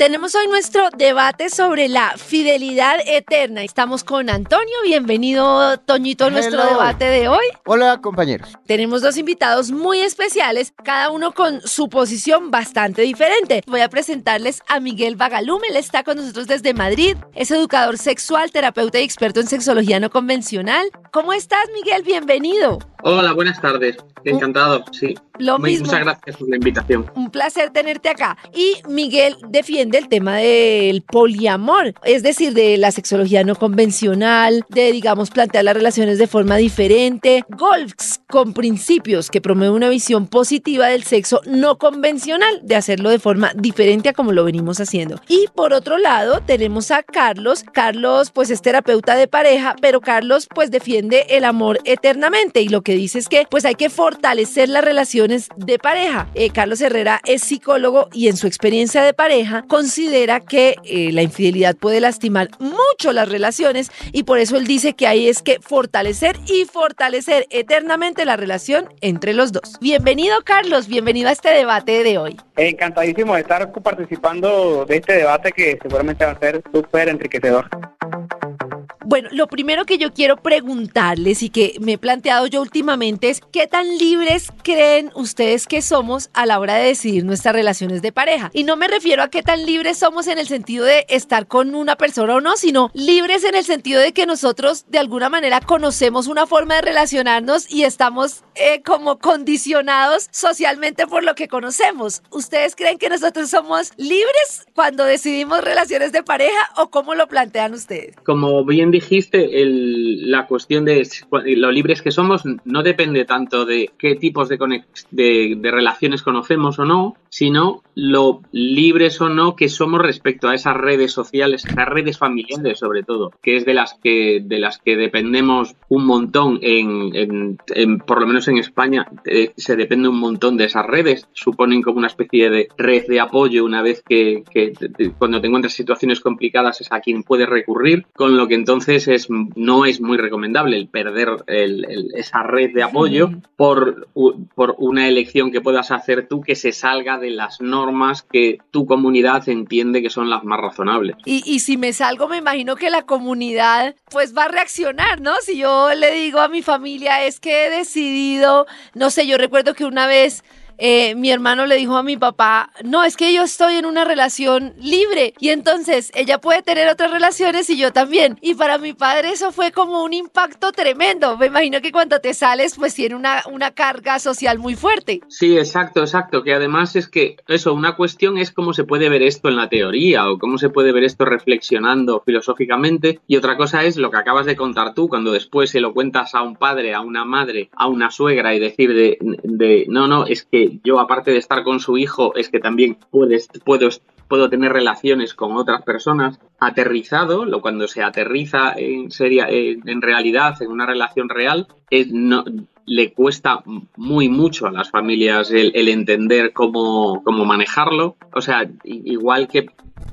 Tenemos hoy nuestro debate sobre la fidelidad eterna. Estamos con Antonio. Bienvenido, Toñito, a nuestro Hello. debate de hoy. Hola compañeros. Tenemos dos invitados muy especiales, cada uno con su posición bastante diferente. Voy a presentarles a Miguel Vagalume. Él está con nosotros desde Madrid. Es educador sexual, terapeuta y experto en sexología no convencional. ¿Cómo estás, Miguel? Bienvenido. Hola, buenas tardes. Encantado, sí. Lo mismo. Muchas gracias por la invitación. Un placer tenerte acá. Y Miguel defiende el tema del poliamor, es decir, de la sexología no convencional, de, digamos, plantear las relaciones de forma diferente. Golfs con principios que promueve una visión positiva del sexo no convencional, de hacerlo de forma diferente a como lo venimos haciendo. Y por otro lado, tenemos a Carlos. Carlos, pues, es terapeuta de pareja, pero Carlos, pues, defiende el amor eternamente. Y lo que dice es que, pues, hay que fortalecer las relaciones de pareja. Eh, Carlos Herrera es psicólogo y en su experiencia de pareja considera que eh, la infidelidad puede lastimar mucho las relaciones y por eso él dice que ahí es que fortalecer y fortalecer eternamente la relación entre los dos. Bienvenido Carlos, bienvenido a este debate de hoy. Encantadísimo de estar participando de este debate que seguramente va a ser súper enriquecedor. Bueno, lo primero que yo quiero preguntarles y que me he planteado yo últimamente es qué tan libres creen ustedes que somos a la hora de decidir nuestras relaciones de pareja. Y no me refiero a qué tan libres somos en el sentido de estar con una persona o no, sino libres en el sentido de que nosotros de alguna manera conocemos una forma de relacionarnos y estamos eh, como condicionados socialmente por lo que conocemos. ¿Ustedes creen que nosotros somos libres cuando decidimos relaciones de pareja o cómo lo plantean ustedes? Como bien dijiste, el- la cuestión de lo libres que somos no depende tanto de qué tipos de, conex- de, relaciones conocemos o no, sino lo libres o no que somos respecto a esas redes sociales, esas redes familiares sobre todo, que es de las que, de las que dependemos un montón en, por lo menos en España, eh, se depende un montón de esas redes, suponen como una especie de red de apoyo una vez que, cuando te encuentras situaciones complicadas es a quien puedes recurrir, con lo que entonces es, no es muy recomendable el perder el- el- esa red de apoyo Ujú. por, u- por una elección que puedas hacer tú que se salga de las normas que tu comunidad entiende que son las más razonables. Y, y si me salgo, me imagino que la comunidad pues va a reaccionar, ¿no? Si yo le digo a mi familia es que he decidido, no sé, yo recuerdo que una vez eh, mi hermano le dijo a mi papá, no, es que yo estoy en una relación libre y entonces ella puede tener otras relaciones y yo también. Y para mi padre eso fue como un impacto tremendo. Me imagino que cuando te sales pues tiene una, una carga social muy fuerte. Sí, exacto, exacto. Que además es que eso, una cuestión es cómo se puede ver esto en la teoría o cómo se puede ver esto reflexionando filosóficamente y otra cosa es lo que acabas de contar tú cuando después se lo cuentas a un padre, a una madre, a una suegra y decir de, de no, no, es que yo aparte de estar con su hijo es que también puedes, puedo puedo tener relaciones con otras personas aterrizado, cuando se aterriza en realidad, en una relación real, le cuesta muy mucho a las familias el, entender cómo, manejarlo. O sea, igual que,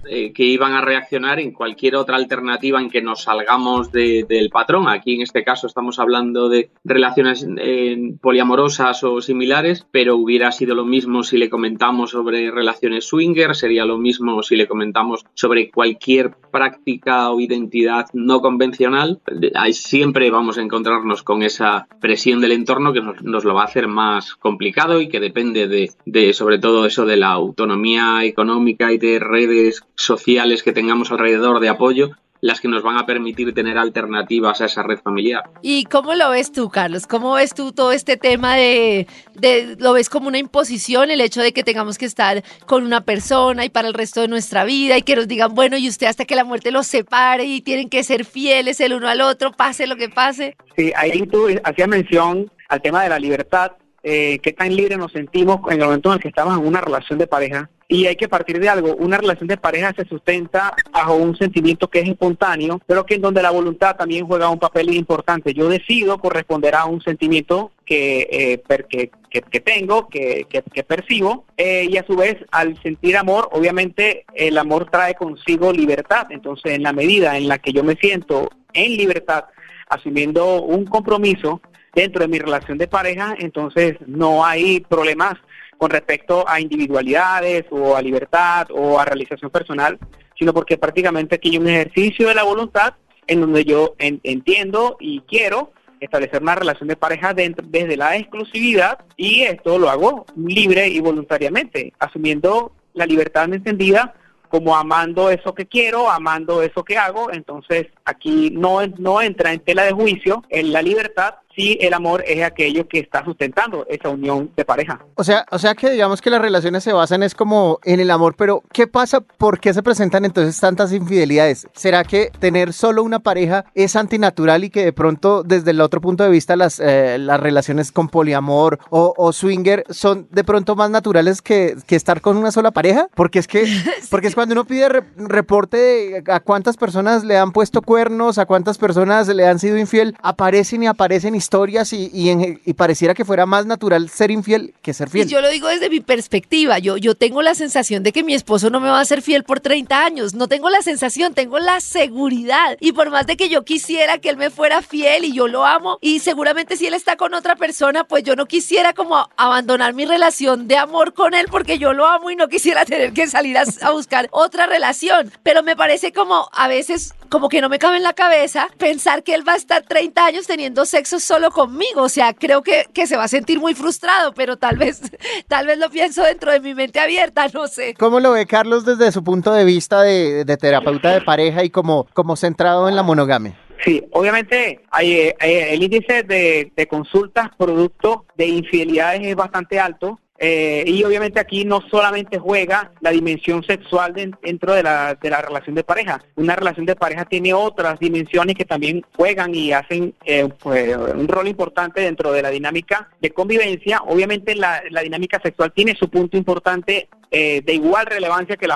eh, que, iban a reaccionar en cualquier otra alternativa en que nos salgamos de, del patrón. Aquí en este caso estamos hablando de relaciones eh, poliamorosas o similares, pero hubiera sido lo mismo si le comentamos sobre relaciones swinger, sería lo mismo si le comentamos sobre cualquier práctica o identidad no convencional. Ahí siempre vamos a encontrarnos con esa presión del entorno que nos, nos, lo va a hacer más complicado y que depende de, de, sobre todo eso de la autonomía económica y de redes sociales que tengamos alrededor de apoyo las que nos van a permitir tener alternativas a esa red familiar. ¿Y cómo lo ves tú, Carlos? ¿Cómo ves tú todo este tema de, de, lo ves como una imposición, el hecho de que tengamos que estar con una persona y para el resto de nuestra vida y que nos digan, bueno, y usted hasta que la muerte los separe y tienen que ser fieles el uno al otro, pase lo que pase? Sí, ahí tú hacías mención al tema de la libertad, eh, qué tan libres nos sentimos en el momento en el que estamos en una relación de pareja. Y hay que partir de algo, una relación de pareja se sustenta bajo un sentimiento que es espontáneo, pero que en donde la voluntad también juega un papel importante. Yo decido corresponder a un sentimiento que, eh, que, tengo, que, que percibo, eh, y a su vez al sentir amor, obviamente el amor trae consigo libertad. Entonces, en la medida en la que yo me siento en libertad, asumiendo un compromiso, dentro de mi relación de pareja, entonces no hay problemas con respecto a individualidades o a libertad o a realización personal, sino porque prácticamente aquí hay un ejercicio de la voluntad en donde yo entiendo y quiero establecer una relación de pareja dentro, desde la exclusividad y esto lo hago libre y voluntariamente, asumiendo la libertad entendida como amando eso que quiero, amando eso que hago, entonces aquí no, no entra en tela de juicio en la libertad si el amor es aquello que está sustentando esa unión de pareja. O sea, o sea que digamos que las relaciones se basan es como en el amor, pero ¿qué pasa? ¿Por qué se presentan entonces tantas infidelidades? ¿Será que tener solo una pareja es antinatural y que de pronto desde el otro punto de vista las, eh, las relaciones con poliamor o, swinger son de pronto más naturales que, que, estar con una sola pareja? Porque es que porque es cuando uno pide reporte de a cuántas personas le han puesto cuernos, a cuántas personas le han sido infiel, aparecen y aparecen y historias y, y, pareciera que fuera más natural ser infiel que ser fiel. Y yo lo digo desde mi perspectiva. Yo, yo tengo la sensación de que mi esposo no me va a ser fiel por 30 años. No tengo la sensación, tengo la seguridad. Y por más de que yo quisiera que él me fuera fiel y yo lo amo, y seguramente si él está con otra persona, pues yo no quisiera como abandonar mi relación de amor con él porque yo lo amo y no quisiera tener que salir a, a buscar otra relación. Pero me parece como a veces como que no me cabe en la cabeza pensar que él va a estar 30 años teniendo sexo solo conmigo. O sea, creo que, que, se va a sentir muy frustrado, pero tal vez, tal vez lo pienso dentro de mi mente abierta, no sé. ¿Cómo lo ve Carlos desde su punto de vista de, de terapeuta de pareja y como, como centrado en la monogamia? Sí, obviamente hay, eh, el índice de, de consultas producto de infidelidades es bastante alto eh, y obviamente aquí no solamente juega la dimensión sexual dentro de la, de la relación de pareja. Una relación de pareja tiene otras dimensiones que también juegan y hacen eh, pues, un rol importante dentro de la dinámica de convivencia. Obviamente la, la dinámica sexual tiene su punto importante eh, de igual relevancia que,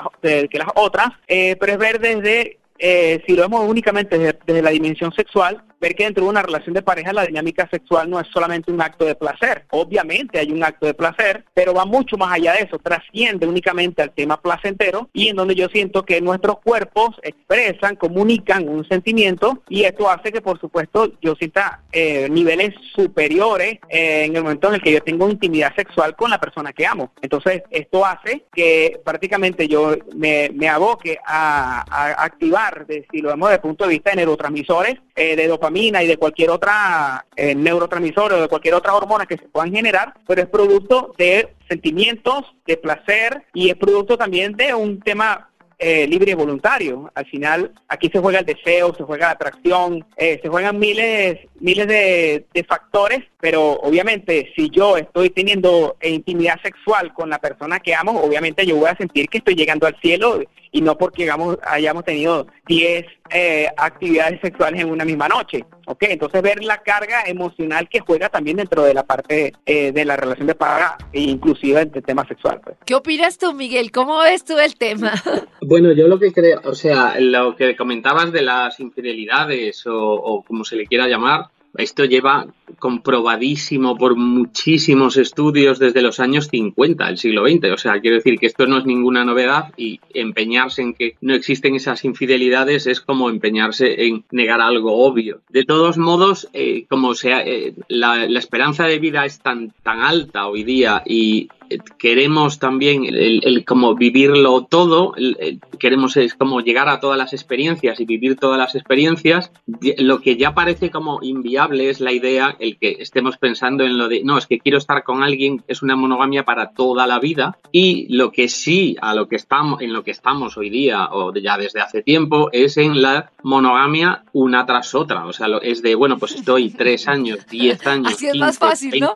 que las otras, pero es ver desde si lo vemos únicamente desde, la dimensión sexual, ver que dentro de una relación de pareja la dinámica sexual no es solamente un acto de placer. Obviamente hay un acto de placer, pero va mucho más allá de eso, trasciende únicamente al tema placentero y en donde yo siento que nuestros cuerpos expresan, comunican un sentimiento y esto hace que por supuesto yo sienta eh, niveles superiores eh, en el momento en el que yo tengo intimidad sexual con la persona que amo. Entonces esto hace que prácticamente yo me, me aboque a, activar, si lo vemos desde el punto de vista de neurotransmisores, eh, de dopamina, y de cualquier otra eh, neurotransmisor o de cualquier otra hormona que se puedan generar, pero es producto de sentimientos, de placer y es producto también de un tema eh, libre y voluntario. Al final, aquí se juega el deseo, se juega la atracción, eh, se juegan miles, miles de, factores, pero obviamente si yo estoy teniendo intimidad sexual con la persona que amo, obviamente yo voy a sentir que estoy llegando al cielo y no porque digamos, hayamos tenido 10 eh, actividades sexuales en una misma noche. ¿ok? Entonces ver la carga emocional que juega también dentro de la parte eh, de la relación de paga, e inclusive el tema sexual. Pues. ¿Qué opinas tú, Miguel? ¿Cómo ves tú el tema? Bueno, yo lo que creo, o sea, lo que comentabas de las infidelidades o, o como se le quiera llamar, esto lleva comprobadísimo por muchísimos estudios desde los años 50 del siglo XX. O sea, quiero decir que esto no es ninguna novedad y empeñarse en que no existen esas infidelidades es como empeñarse en negar algo obvio. De todos modos, eh, como sea, eh, la, la, esperanza de vida es tan, tan alta hoy día y queremos también el, como vivirlo todo, queremos es como llegar a todas las experiencias y vivir todas las experiencias. Lo que ya parece como inviable es la idea, el que estemos pensando en lo de, no, es que quiero estar con alguien, es una monogamia para toda la vida. Y lo que sí, a lo que estamos, en lo que estamos hoy día, o ya desde hace tiempo, es en la monogamia una tras otra. O sea, es de, bueno, pues estoy tres años, diez años, Así es más fácil, ¿no?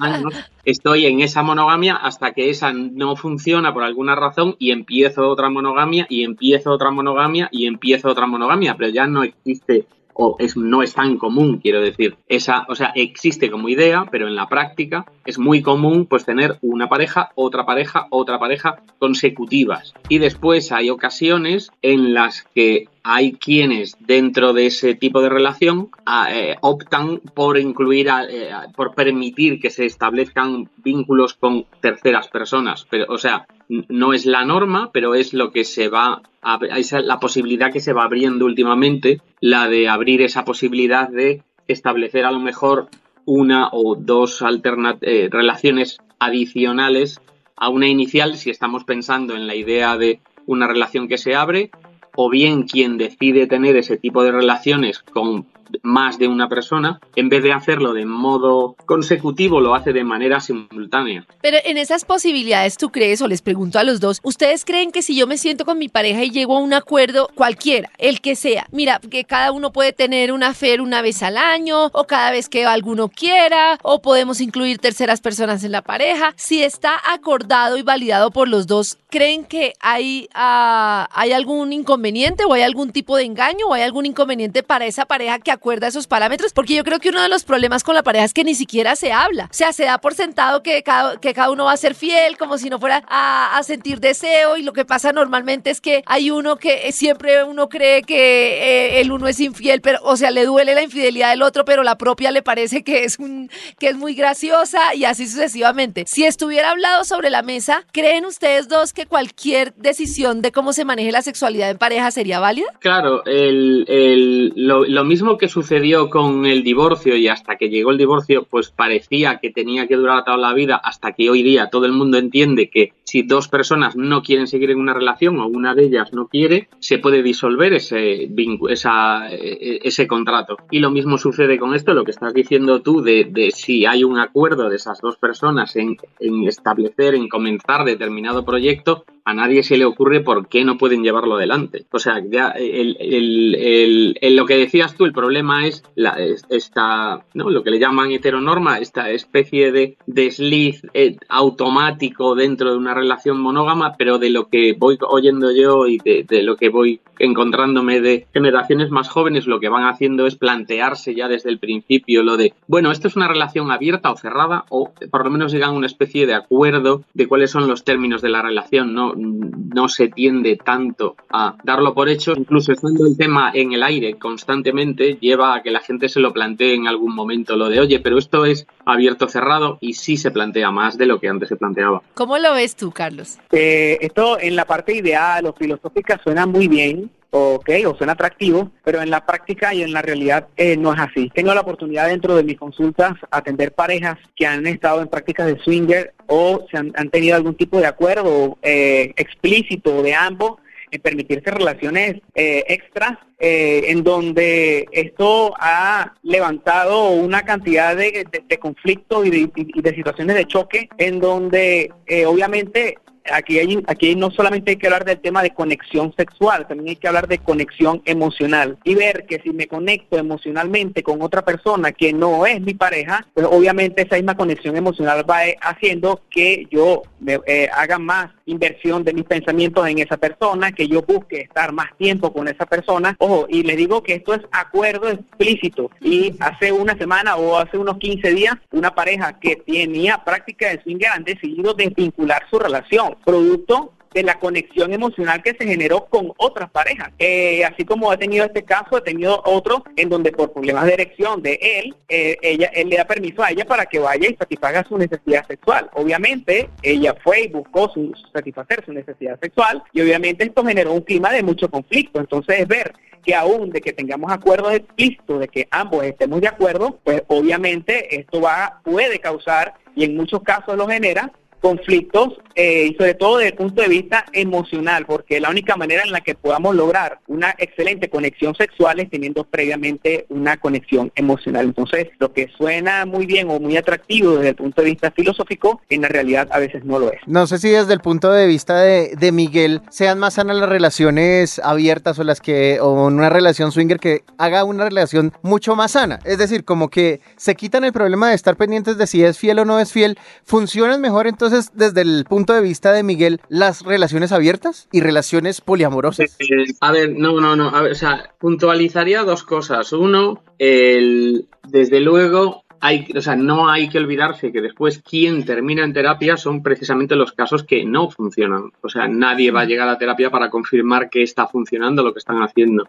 años estoy en esa monogamia hasta que esa no funciona por alguna razón y empiezo otra monogamia y empiezo otra monogamia y empiezo otra monogamia, pero ya no existe o es, no es tan común, quiero decir. Esa, o sea, existe como idea, pero en la práctica es muy común pues tener una pareja, otra pareja, otra pareja consecutivas. Y después hay ocasiones en las que hay quienes dentro de ese tipo de relación ah, eh, optan por incluir, eh, por permitir que se establezcan vínculos con terceras personas. Pero, o sea, no es la norma, pero es lo que se va la posibilidad que se va abriendo últimamente, la de abrir esa posibilidad de establecer a lo mejor una o dos eh, relaciones adicionales a una inicial si estamos pensando en la idea de una relación que se abre o bien quien decide tener ese tipo de relaciones con más de una persona, en vez de hacerlo de modo consecutivo, lo hace de manera simultánea. Pero en esas posibilidades, ¿tú crees, o les pregunto a los dos, ¿ustedes creen que si yo me siento con mi pareja y llego a un acuerdo, cualquiera, el que sea, mira, que cada uno puede tener una fer una vez al año, o cada vez que alguno quiera, o podemos incluir terceras personas en la pareja, si está acordado y validado por los dos, ¿creen que hay, uh, hay algún inconveniente o hay algún tipo de engaño o hay algún inconveniente para esa pareja que acuerda esos parámetros, porque yo creo que uno de los problemas con la pareja es que ni siquiera se habla. O sea, se da por sentado que cada, que cada uno va a ser fiel, como si no fuera a, sentir deseo, y lo que pasa normalmente es que hay uno que siempre uno cree que eh, el uno es infiel, pero, o sea, le duele la infidelidad del otro, pero la propia le parece que es, un, que es muy graciosa y así sucesivamente. Si estuviera hablado sobre la mesa, ¿creen ustedes dos que cualquier decisión de cómo se maneje la sexualidad en pareja sería válida? Claro, el, lo, lo mismo que sucedió con el divorcio y hasta que llegó el divorcio, pues parecía que tenía que durar toda la vida, hasta que hoy día todo el mundo entiende que si dos personas no quieren seguir en una relación o una de ellas no quiere, se puede disolver ese, esa, e, ese contrato. Y lo mismo sucede con esto, lo que estás diciendo tú, de, de si hay un acuerdo de esas dos personas en, en establecer, en comenzar determinado proyecto, a nadie se le ocurre por qué no pueden llevarlo adelante. O sea, ya el, lo que decías tú, el problema es la, esta, ¿no? lo que le llaman heteronorma, esta especie de desliz eh, automático dentro de una relación monógama, pero de lo que voy oyendo yo y de, de lo que voy encontrándome de generaciones más jóvenes, lo que van haciendo es plantearse ya desde el principio lo de, bueno, esto es una relación abierta o cerrada, o por lo menos llegan a una especie de acuerdo de cuáles son los términos de la relación, no, no se tiende tanto a darlo por hecho, incluso estando el tema en el aire constantemente, lleva a que la gente se lo plantee en algún momento lo de, oye, pero esto es abierto cerrado y sí se plantea más de lo que antes se planteaba. ¿Cómo lo ves tú, Carlos? Eh, esto en la parte ideal o filosófica suena muy bien, ok, o suena atractivo, pero en la práctica y en la realidad eh, no es así. Tengo la oportunidad dentro de mis consultas atender parejas que han estado en prácticas de swinger o se han, han tenido algún tipo de acuerdo eh, explícito de ambos en permitirse relaciones eh, extras, eh, en donde esto ha levantado una cantidad de, de, conflictos y de, y de, situaciones de choque, en donde eh, obviamente aquí, hay, aquí no solamente hay que hablar del tema de conexión sexual, también hay que hablar de conexión emocional y ver que si me conecto emocionalmente con otra persona que no es mi pareja, pues obviamente esa misma conexión emocional va haciendo que yo me, eh, haga más inversión de mis pensamientos en esa persona, que yo busque estar más tiempo con esa persona. Y le digo que esto es acuerdo explícito. Y hace una semana o hace unos 15 días, una pareja que tenía práctica de swinger han decidido desvincular su relación, producto de la conexión emocional que se generó con otras parejas. Eh, así como he tenido este caso, he tenido otro en donde por problemas de erección de él, eh, ella, él le da permiso a ella para que vaya y satisfaga su necesidad sexual. Obviamente, ella fue y buscó su, satisfacer su necesidad sexual y obviamente esto generó un clima de mucho conflicto. Entonces, es ver que aún de que tengamos acuerdos explícitos, de que ambos estemos de acuerdo, pues obviamente esto va, puede causar, y en muchos casos lo genera, conflictos eh, y sobre todo desde el punto de vista emocional, porque la única manera en la que podamos lograr una excelente conexión sexual es teniendo previamente una conexión emocional. Entonces, lo que suena muy bien o muy atractivo desde el punto de vista filosófico, en la realidad a veces no lo es. No sé si desde el punto de vista de, de Miguel sean más sanas las relaciones abiertas o las que, o una relación swinger que haga una relación mucho más sana. Es decir, como que se quitan el problema de estar pendientes de si es fiel o no es fiel, funcionan mejor entonces entonces, desde el punto de vista de Miguel, las relaciones abiertas y relaciones poliamorosas? A ver, no, no, no. A ver, o sea, puntualizaría dos cosas. Uno, el, desde luego, hay, o sea, no hay que olvidarse que después quien termina en terapia son precisamente los casos que no funcionan. O sea, nadie va a llegar a terapia para confirmar que está funcionando lo que están haciendo.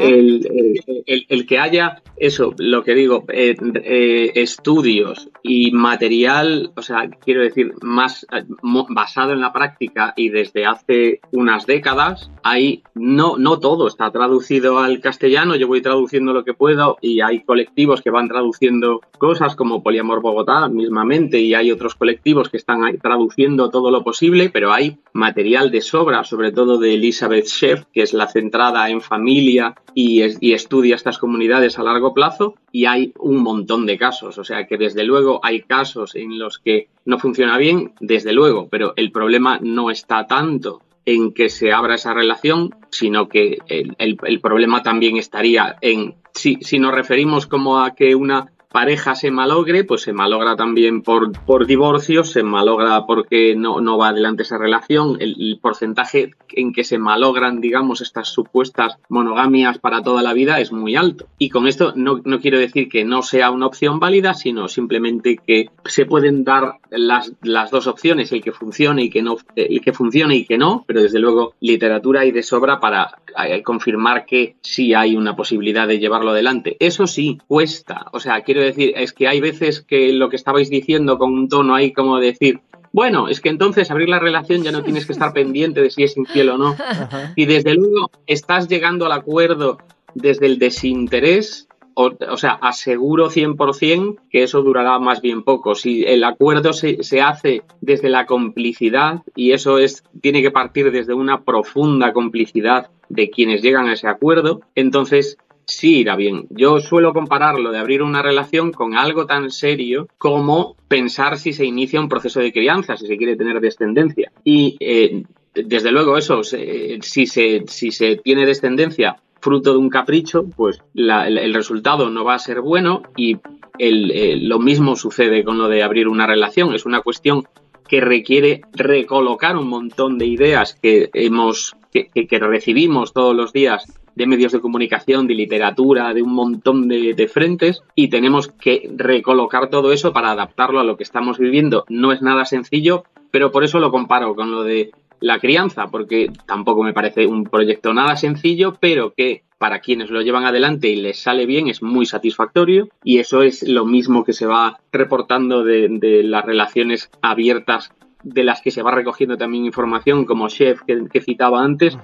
El, el, el, que haya eso, lo que digo, eh, eh, estudios y material, o sea, quiero decir, más eh, basado en la práctica y desde hace unas décadas, hay, no, no todo está traducido al castellano, yo voy traduciendo lo que puedo y hay colectivos que van traduciendo cosas como Poliamor Bogotá mismamente y hay otros colectivos que están traduciendo todo lo posible, pero hay material de sobra, sobre todo de Elizabeth Sheff, que es la centrada en familia y, y estudia estas comunidades a largo plazo y hay un montón de casos. O sea que desde luego hay casos en los que no funciona bien, desde luego, pero el problema no está tanto en que se abra esa relación, sino que el, problema también estaría en si, si nos referimos como a que una pareja se malogre, pues se malogra también por, por divorcio, se malogra porque no, no va adelante esa relación, el, porcentaje en que se malogran, digamos, estas supuestas monogamias para toda la vida es muy alto. Y con esto no, no quiero decir que no sea una opción válida, sino simplemente que se pueden dar las, las dos opciones, el que funcione y que no, el que funcione y que no, pero desde luego literatura hay de sobra para eh, confirmar que sí hay una posibilidad de llevarlo adelante. Eso sí, cuesta. O sea, quiero decir, es que hay veces que lo que estabais diciendo con un tono ahí como decir, bueno, es que entonces abrir la relación ya no tienes que estar pendiente de si es infiel o no. Y desde luego estás llegando al acuerdo desde el desinterés, o, o sea, aseguro 100% que eso durará más bien poco. Si el acuerdo se, se, hace desde la complicidad, y eso es, tiene que partir desde una profunda complicidad de quienes llegan a ese acuerdo, entonces sí irá bien. Yo suelo compararlo de abrir una relación con algo tan serio como pensar si se inicia un proceso de crianza, si se quiere tener descendencia. Y eh, desde luego eso, si, se, si se tiene descendencia fruto de un capricho, pues el, resultado no va a ser bueno y lo mismo sucede con lo de abrir una relación. Es una cuestión que requiere recolocar un montón de ideas que hemos que, que recibimos todos los días de medios de comunicación, de literatura, de un montón de, frentes y tenemos que recolocar todo eso para adaptarlo a lo que estamos viviendo. No es nada sencillo, pero por eso lo comparo con lo de la crianza, porque tampoco me parece un proyecto nada sencillo, pero que para quienes lo llevan adelante y les sale bien es muy satisfactorio y eso es lo mismo que se va reportando de, las relaciones abiertas de las que se va recogiendo también información, como Chef que, citaba antes,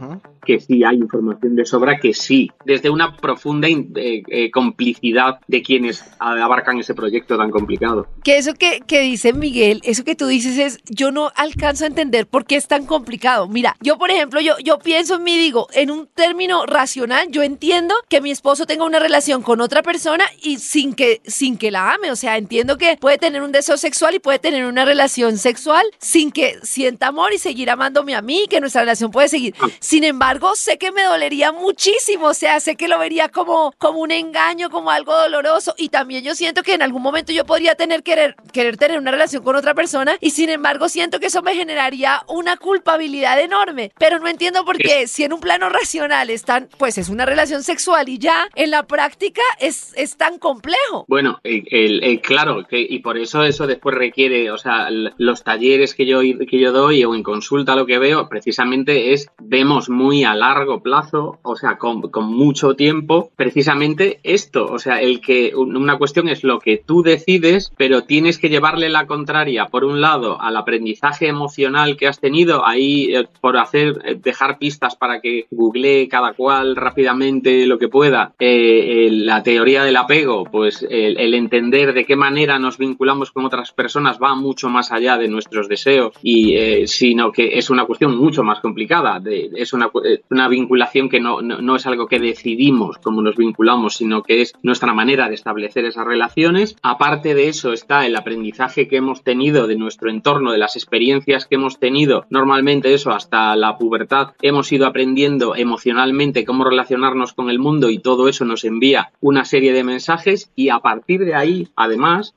que sí hay información de sobra, que sí, desde una profunda eh, eh, complicidad de quienes abarcan ese proyecto tan complicado. Que eso que, que dice Miguel, eso que tú dices es, yo no alcanzo a entender por qué es tan complicado. Mira, yo por ejemplo, yo, yo pienso en mí, digo, en un término racional, yo entiendo que mi esposo tenga una relación con otra persona y sin que, sin que la ame, o sea, entiendo que puede tener un deseo sexual y puede tener una relación sexual sin que sienta amor y seguir amándome a mí, que nuestra relación puede seguir. Ah. Sin embargo, sé que me dolería muchísimo, o sea, sé que lo vería como, como un engaño, como algo doloroso y también yo siento que en algún momento yo podría tener querer, querer tener una relación con otra persona y sin embargo siento que eso me generaría una culpabilidad enorme, pero no entiendo por qué si en un plano racional están, pues es una relación sexual y ya en la práctica es, es tan complejo. Bueno, el, claro, que, y por eso eso después requiere, o sea, los talleres que yo, que yo doy o en consulta lo que veo precisamente es, vemos muy a largo plazo, o sea, con, mucho tiempo, precisamente esto, o sea, el que una cuestión es lo que tú decides, pero tienes que llevarle la contraria, por un lado, al aprendizaje emocional que has tenido, ahí eh, por hacer, eh, dejar pistas para que googlee cada cual rápidamente lo que pueda, eh, la teoría del apego, pues el, el entender de qué manera nos vinculamos con otras personas va mucho más allá de nuestros deseos y eh, sino que es una cuestión mucho más complicada. De, es una, eh, una vinculación que no, no, es algo que decidimos cómo nos vinculamos, sino que es nuestra manera de establecer esas relaciones. Aparte de eso está el aprendizaje que hemos tenido de nuestro entorno, de las experiencias que hemos tenido. Normalmente eso hasta la pubertad hemos ido aprendiendo emocionalmente cómo relacionarnos con el mundo y todo eso nos envía una serie de mensajes y a partir de ahí, además,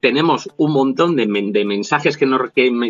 tenemos un montón de, mensajes que,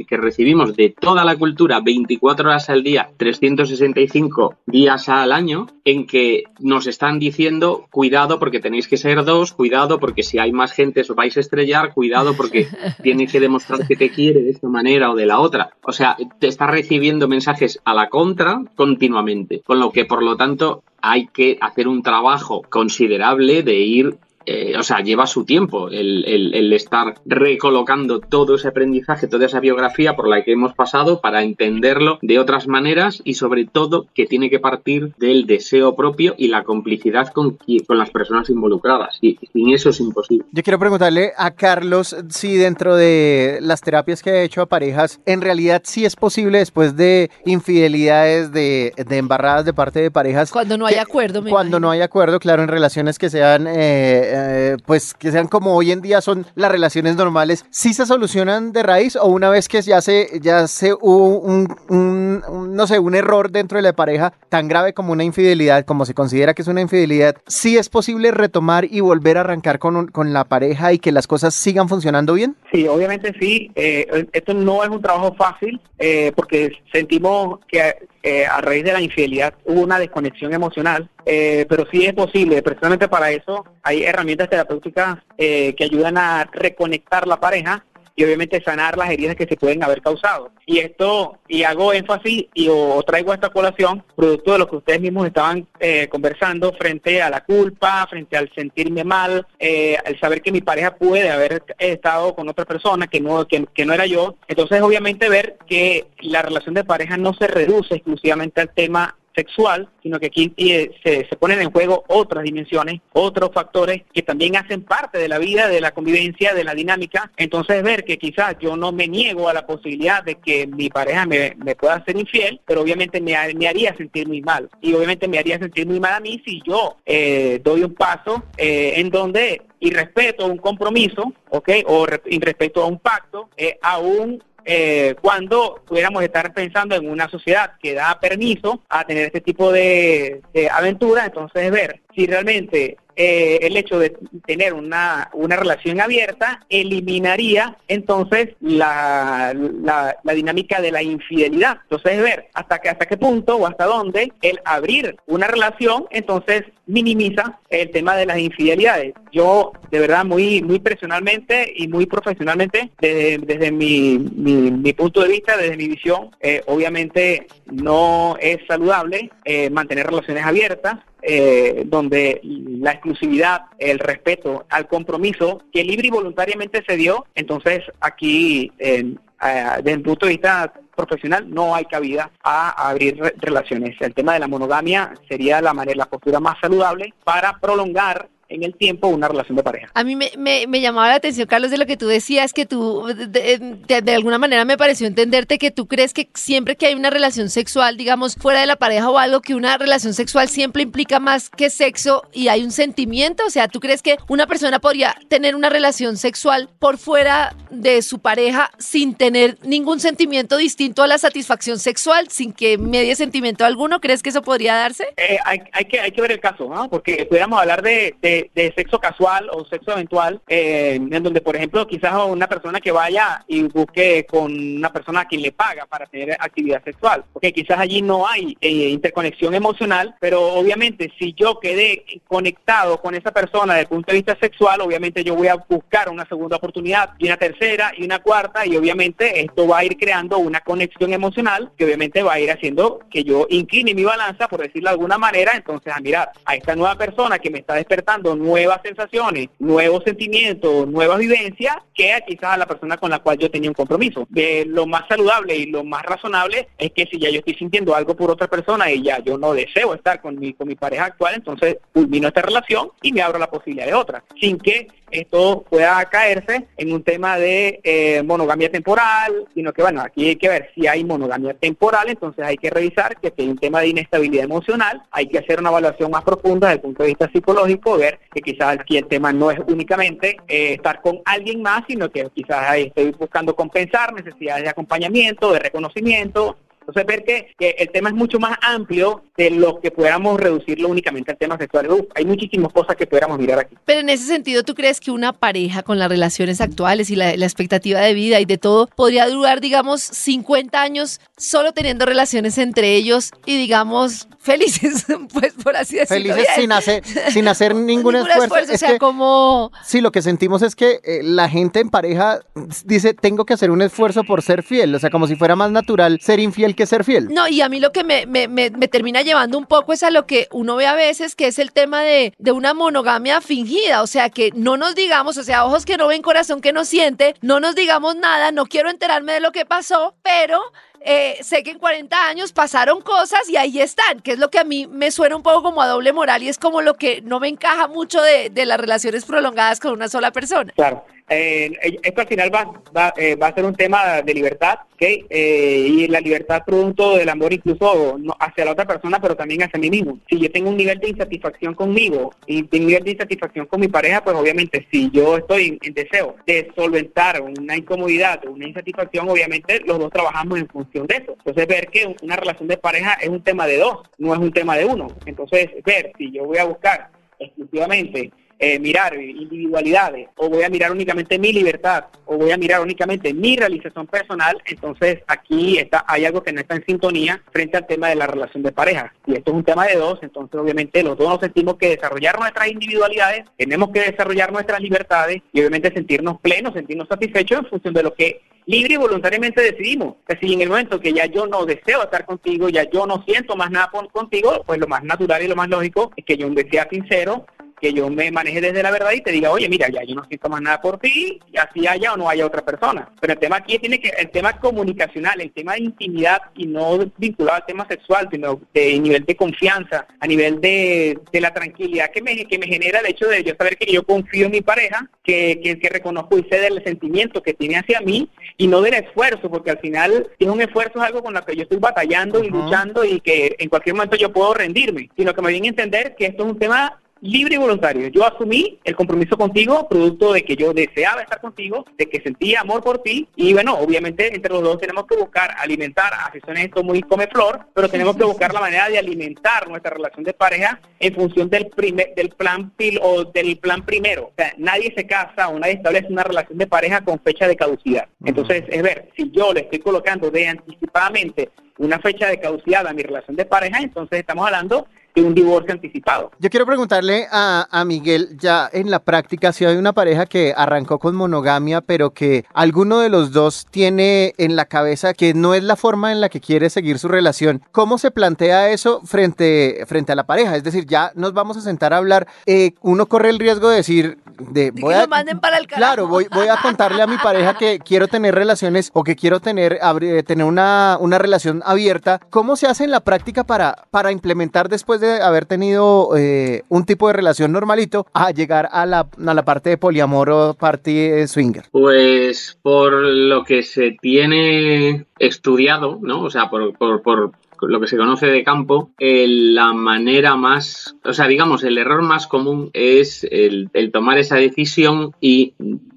que, recibimos de toda la cultura 24 horas al día, 365 días al año, en que nos están diciendo cuidado porque tenéis que ser dos, cuidado porque si hay más gente os vais a estrellar, cuidado porque tienes que demostrar que te quiere de esta manera o de la otra. O sea, te está recibiendo mensajes a la contra continuamente, con lo que por lo tanto hay que hacer un trabajo considerable de ir eh, o sea, lleva su tiempo el, el, estar recolocando todo ese aprendizaje, toda esa biografía por la que hemos pasado para entenderlo de otras maneras y sobre todo que tiene que partir del deseo propio y la complicidad con, con las personas involucradas. Y sin eso es imposible. Yo quiero preguntarle a Carlos si dentro de las terapias que ha hecho a parejas, en realidad sí es posible después de infidelidades, de, de embarradas de parte de parejas. Cuando no hay acuerdo. cuando no hay acuerdo, claro, en relaciones que sean... Eh, eh, pues que sean como hoy en día son las relaciones normales, ¿sí se solucionan de raíz o una vez que ya se, ya se hubo un, no sé, un error dentro de la pareja tan grave como una infidelidad, como se considera que es una infidelidad, sí es posible retomar y volver a arrancar con, con la pareja y que las cosas sigan funcionando bien? Sí, obviamente sí. Eh, esto no es un trabajo fácil eh, porque sentimos que a raíz de la infidelidad hubo una desconexión emocional eh, pero sí es posible. Precisamente para eso hay herramientas terapéuticas eh, que ayudan a reconectar la pareja y obviamente sanar las heridas que se pueden haber causado. Y esto, y hago énfasis y o, traigo esta colación, producto de lo que ustedes mismos estaban eh, conversando frente a la culpa, frente al sentirme mal, eh, al saber que mi pareja puede haber estado con otra persona que no, que, que no era yo. Entonces, obviamente, ver que la relación de pareja no se reduce exclusivamente al tema sexual, sino que aquí eh, se, se, ponen en juego otras dimensiones, otros factores que también hacen parte de la vida, de la convivencia, de la dinámica. Entonces ver que quizás yo no me niego a la posibilidad de que mi pareja me, pueda ser infiel, pero obviamente me, me, haría sentir muy mal. Y obviamente me haría sentir muy mal a mí si yo eh, doy un paso eh, en donde y respeto un compromiso, ¿ok? O respeto a un pacto, aún eh, cuando pudiéramos estar pensando en una sociedad que da permiso a tener este tipo de, de aventura, entonces ver si realmente eh, el hecho de tener una, una relación abierta eliminaría entonces la, la, dinámica de la infidelidad. Entonces ver hasta, que, hasta qué punto o hasta dónde el abrir una relación entonces minimiza el tema de las infidelidades. Yo de verdad muy, muy personalmente y muy profesionalmente desde, desde mi, mi, punto de vista, desde mi visión, eh, obviamente no es saludable eh, mantener relaciones abiertas eh, donde la exclusividad, el respeto al compromiso que libre y voluntariamente se dio, entonces aquí, eh, desde el punto de vista profesional, no hay cabida a abrir relaciones. El tema de la monogamia sería la manera, la postura más saludable para prolongar en el tiempo una relación de pareja. A mí me, me, llamaba la atención, Carlos, de lo que tú decías, que tú, de, alguna manera me pareció entenderte que tú crees que siempre que hay una relación sexual, digamos, fuera de la pareja o algo, que una relación sexual siempre implica más que sexo y hay un sentimiento, o sea, ¿tú crees que una persona podría tener una relación sexual por fuera de su pareja sin tener ningún sentimiento distinto a la satisfacción sexual, sin que medie sentimiento alguno? ¿Crees que eso podría darse? Eh, hay, hay, que, hay que ver el caso, ¿no? Porque pudiéramos hablar de de, sexo casual o sexo eventual, eh, en donde, por ejemplo, quizás una persona que vaya y busque con una persona a quien le paga para tener actividad sexual, porque quizás allí no hay eh, interconexión emocional, pero obviamente si yo quedé conectado con esa persona desde el punto de vista sexual, obviamente yo voy a buscar una segunda oportunidad y una tercera y una cuarta y obviamente esto va a ir creando una conexión emocional que obviamente va a ir haciendo que yo incline mi balanza, por decirlo de alguna manera, entonces a mirar a esta nueva persona que me está despertando nuevas sensaciones, nuevos sentimientos, nuevas vivencias que quizás a la persona con la cual yo tenía un compromiso. lo más saludable y lo más razonable es que si ya yo estoy sintiendo algo por otra persona y ya yo no deseo estar con mi, con mi pareja actual, entonces culmino esta relación y me abro la posibilidad de otra, sin que esto pueda caerse en un tema de eh, monogamia temporal, sino que bueno, aquí hay que ver si hay monogamia temporal, entonces hay que revisar que si hay un tema de inestabilidad emocional, hay que hacer una evaluación más profunda desde el punto de vista psicológico, ver que quizás aquí el tema no es únicamente eh, estar con alguien más, sino que quizás estoy buscando compensar necesidades de acompañamiento, de reconocimiento, entonces, ver que, el tema es mucho más amplio de lo que pudiéramos reducirlo únicamente al tema sexual. hay muchísimas cosas que pudiéramos mirar aquí. Pero en ese sentido, ¿tú crees que una pareja con las relaciones actuales y la, expectativa de vida y de todo podría durar, digamos, 50 años solo teniendo relaciones entre ellos y, digamos, felices, pues por así decirlo. Felices sin hacer, sin hacer ningún, esfuerzo. o sea, como... Sí, lo que sentimos es que eh, la gente en pareja dice, tengo que hacer un esfuerzo por ser fiel, o sea, como si fuera más natural ser infiel que ser fiel. No, y a mí lo que me, me, me, termina llevando un poco es a lo que uno ve a veces, que es el tema de, de una monogamia fingida, o sea, que no nos digamos, o sea, ojos que no ven, corazón que no siente, no nos digamos nada, no quiero enterarme de lo que pasó, pero eh, sé que en 40 años pasaron cosas y ahí están, que es lo que a mí me suena un poco como a doble moral y es como lo que no me encaja mucho de, de las relaciones prolongadas con una sola persona. Claro. Eh, esto al final va, va, eh, va, a ser un tema de libertad, ¿okay? Eh, y la libertad producto del amor incluso hacia la otra persona, pero también hacia mí mismo. Si yo tengo un nivel de insatisfacción conmigo y tengo un nivel de insatisfacción con mi pareja, pues obviamente si yo estoy en, deseo de solventar una incomodidad o una insatisfacción, obviamente los dos trabajamos en función de eso. Entonces ver que una relación de pareja es un tema de dos, no es un tema de uno. Entonces ver si yo voy a buscar exclusivamente eh, mirar individualidades o voy a mirar únicamente mi libertad o voy a mirar únicamente mi realización personal, entonces aquí está, hay algo que no está en sintonía frente al tema de la relación de pareja. Y esto es un tema de dos, entonces obviamente los dos nos sentimos que desarrollar nuestras individualidades, tenemos que desarrollar nuestras libertades y obviamente sentirnos plenos, sentirnos satisfechos en función de lo que libre y voluntariamente decidimos. Que si en el momento que ya yo no deseo estar contigo, ya yo no siento más nada contigo, pues lo más natural y lo más lógico es que yo sea sincero, que yo me maneje desde la verdad y te diga, oye, mira, ya yo no siento más nada por ti, y así haya o no haya otra persona. Pero el tema aquí tiene que, el tema comunicacional, el tema de intimidad y no vinculado al tema sexual, sino de nivel de confianza, a nivel de, de la tranquilidad que me, que me genera el hecho de yo saber que yo confío en mi pareja, que, que, que reconozco y sé del sentimiento que tiene hacia mí y no del esfuerzo, porque al final si es un esfuerzo es algo con lo que yo estoy batallando y luchando y que en cualquier momento yo puedo rendirme, sino que me viene a entender que esto es un tema libre y voluntario. Yo asumí el compromiso contigo, producto de que yo deseaba estar contigo, de que sentía amor por ti y bueno, obviamente entre los dos tenemos que buscar alimentar, así suena esto muy come flor, pero tenemos que buscar la manera de alimentar nuestra relación de pareja en función del primer, del plan pil o del plan primero. O sea, nadie se casa o nadie establece una relación de pareja con fecha de caducidad. Entonces, es ver, si yo le estoy colocando de anticipadamente una fecha de caducidad a mi relación de pareja, entonces estamos hablando un divorcio anticipado. Yo quiero preguntarle a, a, Miguel, ya en la práctica, si hay una pareja que arrancó con monogamia, pero que alguno de los dos tiene en la cabeza que no es la forma en la que quiere seguir su relación, ¿cómo se plantea eso frente, frente a la pareja? Es decir, ya nos vamos a sentar a hablar, eh, uno corre el riesgo de decir, de, voy a, manden para el claro, voy, voy a contarle a mi pareja que quiero tener relaciones o que quiero tener, tener una, una relación abierta. ¿Cómo se hace en la práctica para, para implementar después de haber tenido eh, un tipo de relación normalito a llegar a la, a la parte de poliamor o parte swinger? Pues por lo que se tiene estudiado, ¿no? O sea, por, por, por lo que se conoce de campo, eh, la manera más, o sea, digamos, el error más común es el tomar esa decisión y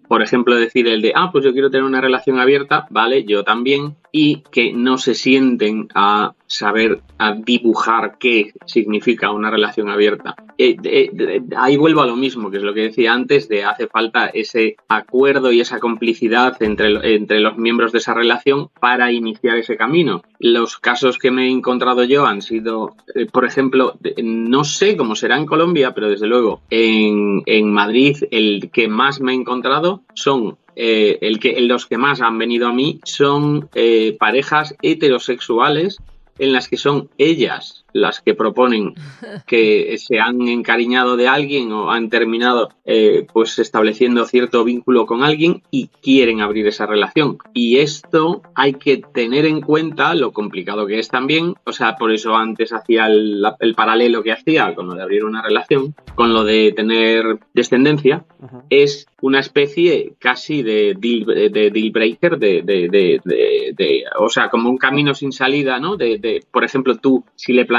por ejemplo, decir el de, ah, pues yo quiero tener una relación abierta, vale, yo también, y que no se sienten a saber a dibujar qué significa una relación abierta. Eh, ahí vuelvo a lo mismo, que es lo que decía antes, de hace falta ese acuerdo y esa complicidad entre, entre los miembros de esa relación para iniciar ese camino. Los casos que me he encontrado yo han sido, eh, por ejemplo, no sé cómo será en Colombia, pero desde luego en, en Madrid el que más me he encontrado son eh, el que, los que más han venido a mí son eh, parejas heterosexuales en las que son ellas las que proponen que se han encariñado de alguien o han terminado eh, pues estableciendo cierto vínculo con alguien y quieren abrir esa relación. Y esto hay que tener en cuenta lo complicado que es también, o sea, por eso antes hacía el, paralelo que hacía con lo de abrir una relación, con lo de tener descendencia, es una especie casi de deal, de, breaker, de, de, o sea, como un camino sin salida, ¿no? De, por ejemplo, tú, si le planteas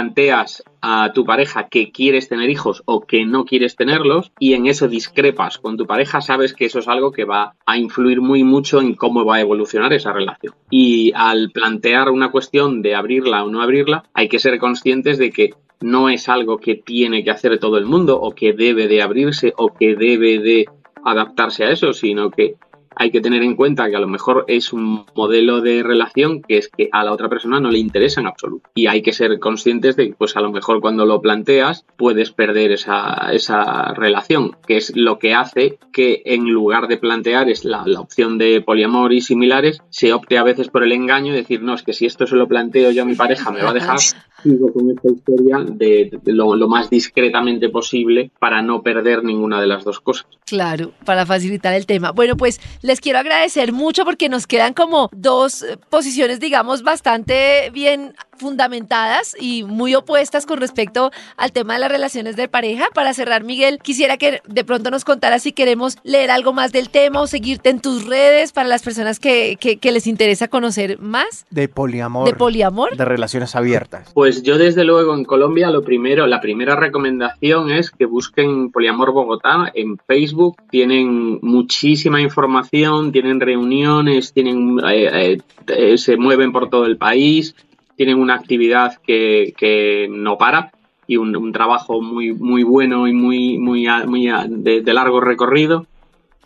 a tu pareja que quieres tener hijos o que no quieres tenerlos y en eso discrepas con tu pareja, sabes que eso es algo que va a influir muy mucho en cómo va a evolucionar esa relación. Y al plantear una cuestión de abrirla o no abrirla, hay que ser conscientes de que no es algo que tiene que hacer todo el mundo o que debe de abrirse o que debe de adaptarse a eso, sino que hay que tener en cuenta que a lo mejor es un modelo de relación que es que a la otra persona no le interesa en absoluto. Y hay que ser conscientes de que, pues a lo mejor cuando lo planteas puedes perder esa, esa relación, que es lo que hace que en lugar de plantear es la, la opción de poliamor y similares, se opte a veces por el engaño y decir, no, es que si esto se lo planteo yo a mi pareja me va a dejar, sigo con esta historia de, de lo, lo más discretamente posible para no perder ninguna de las dos cosas. Claro, para facilitar el tema. Bueno, pues les quiero agradecer mucho porque nos quedan como dos eh, posiciones, digamos, bastante bien fundamentadas y muy opuestas con respecto al tema de las relaciones de pareja. Para cerrar, Miguel, quisiera que de pronto nos contaras si queremos leer algo más del tema o seguirte en tus redes para las personas que, que, que les interesa conocer más. De poliamor. De poliamor. De relaciones abiertas. Pues yo desde luego en Colombia lo primero, la primera recomendación es que busquen Poliamor Bogotá en Facebook. Tienen muchísima información, tienen reuniones, tienen eh, eh, se mueven por todo el país, tienen una actividad que, que no para y un, trabajo muy muy bueno y muy muy, muy de, de largo recorrido.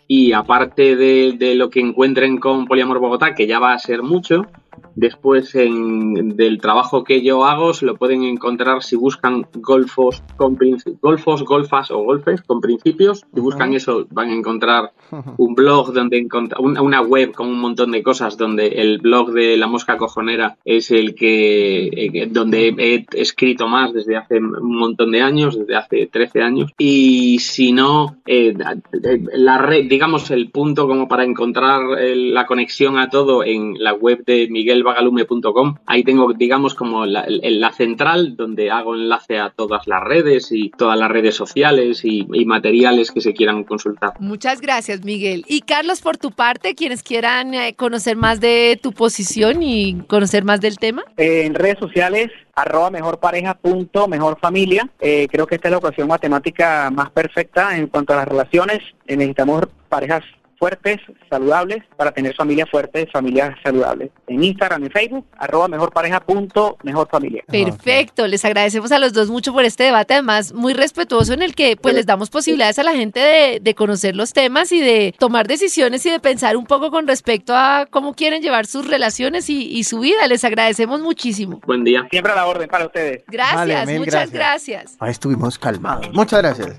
Y aparte de, de, lo que encuentren con Poliamor Bogotá, que ya va a ser mucho, después en, del trabajo que yo hago se lo pueden encontrar si buscan golfos, con golfos, golfas o golfes con principios. Si buscan eso van a encontrar un blog donde encontrar una web con un montón de cosas donde el blog de la mosca cojonera es el que eh, donde he escrito más desde hace un montón de años, desde hace 13 años. Y si no, eh, la red, digamos, el punto como para encontrar el, la conexión a todo en la web de miguelvagalume.com. Ahí tengo, digamos, como la, la, central donde hago enlace a todas las redes y todas las redes sociales y, y materiales que se quieran consultar. Muchas gracias, Miguel. Y Carlos, por tu parte, quienes quieran eh, conocer más de tu posición y conocer más del tema. Eh, en redes sociales, arroba mejorpareja punto mejor familia. Eh, creo que esta es la ocasión matemática más perfecta en cuanto a las relaciones. Eh, necesitamos parejas fuertes, saludables, para tener familias fuertes, familias saludables. En Instagram, en Facebook, arroba mejorpareja punto mejor familia. Perfecto, les agradecemos a los dos mucho por este debate, además muy respetuoso en el que pues les damos posibilidades a la gente de, de conocer los temas y de tomar decisiones y de pensar un poco con respecto a cómo quieren llevar sus relaciones y, y su vida. Les agradecemos muchísimo. Buen día. Siempre a la orden para ustedes. Gracias, vale, muchas gracias. gracias. Ahí estuvimos calmados. Muchas gracias.